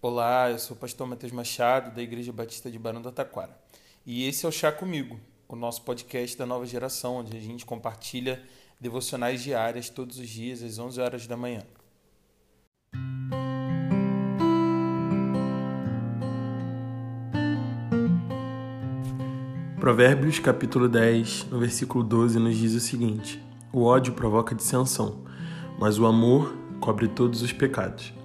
Olá, eu sou o pastor Matheus Machado, da Igreja Batista de Barão do Taquara. E esse é o Chá Comigo, o nosso podcast da nova geração, onde a gente compartilha devocionais diárias todos os dias às 11 horas da manhã. Provérbios capítulo 10, no versículo 12, nos diz o seguinte: O ódio provoca dissensão, mas o amor cobre todos os pecados.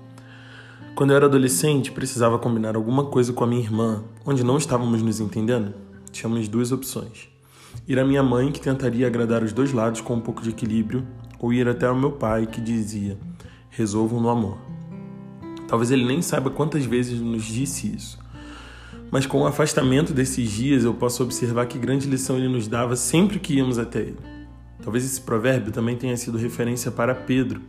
Quando eu era adolescente, precisava combinar alguma coisa com a minha irmã, onde não estávamos nos entendendo. Tínhamos duas opções: ir à minha mãe, que tentaria agradar os dois lados com um pouco de equilíbrio, ou ir até ao meu pai, que dizia: resolvam no amor. Talvez ele nem saiba quantas vezes nos disse isso. Mas com o afastamento desses dias, eu posso observar que grande lição ele nos dava sempre que íamos até ele. Talvez esse provérbio também tenha sido referência para Pedro,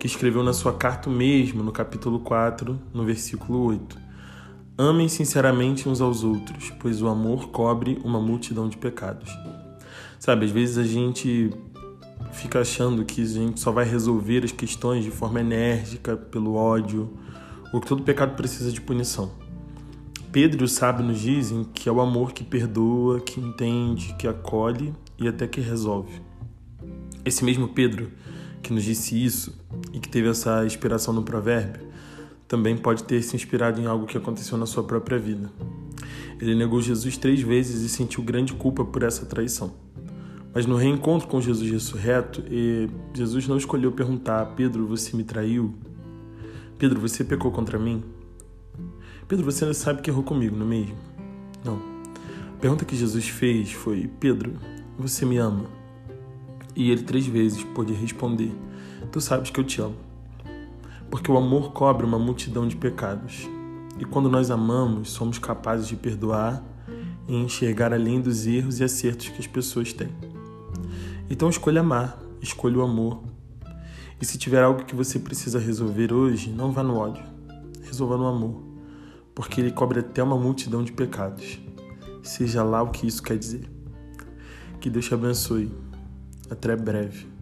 que escreveu na sua carta mesmo, no capítulo 4, no versículo 8. Amem sinceramente uns aos outros, pois o amor cobre uma multidão de pecados. Sabe, às vezes a gente fica achando que a gente só vai resolver as questões de forma enérgica, pelo ódio, ou que todo pecado precisa de punição. Pedro e o sábio nos dizem que é o amor que perdoa, que entende, que acolhe e até que resolve. Esse mesmo Pedro que nos disse isso e que teve essa inspiração no provérbio, também pode ter se inspirado em algo que aconteceu na sua própria vida. Ele negou Jesus três vezes e sentiu grande culpa por essa traição. Mas no reencontro com Jesus ressurreto, Jesus não escolheu perguntar: Pedro, você me traiu? Pedro, você pecou contra mim? Pedro, você sabe que errou comigo, não é mesmo? Não. A pergunta que Jesus fez foi: Pedro, você me ama? E ele três vezes pôde responder: Tu sabes que eu te amo. Porque o amor cobre uma multidão de pecados. E quando nós amamos, somos capazes de perdoar e enxergar além dos erros e acertos que as pessoas têm. Então escolha amar, escolha o amor. E se tiver algo que você precisa resolver hoje, não vá no ódio. Resolva no amor, porque ele cobre até uma multidão de pecados. Seja lá o que isso quer dizer. Que Deus te abençoe. Até breve.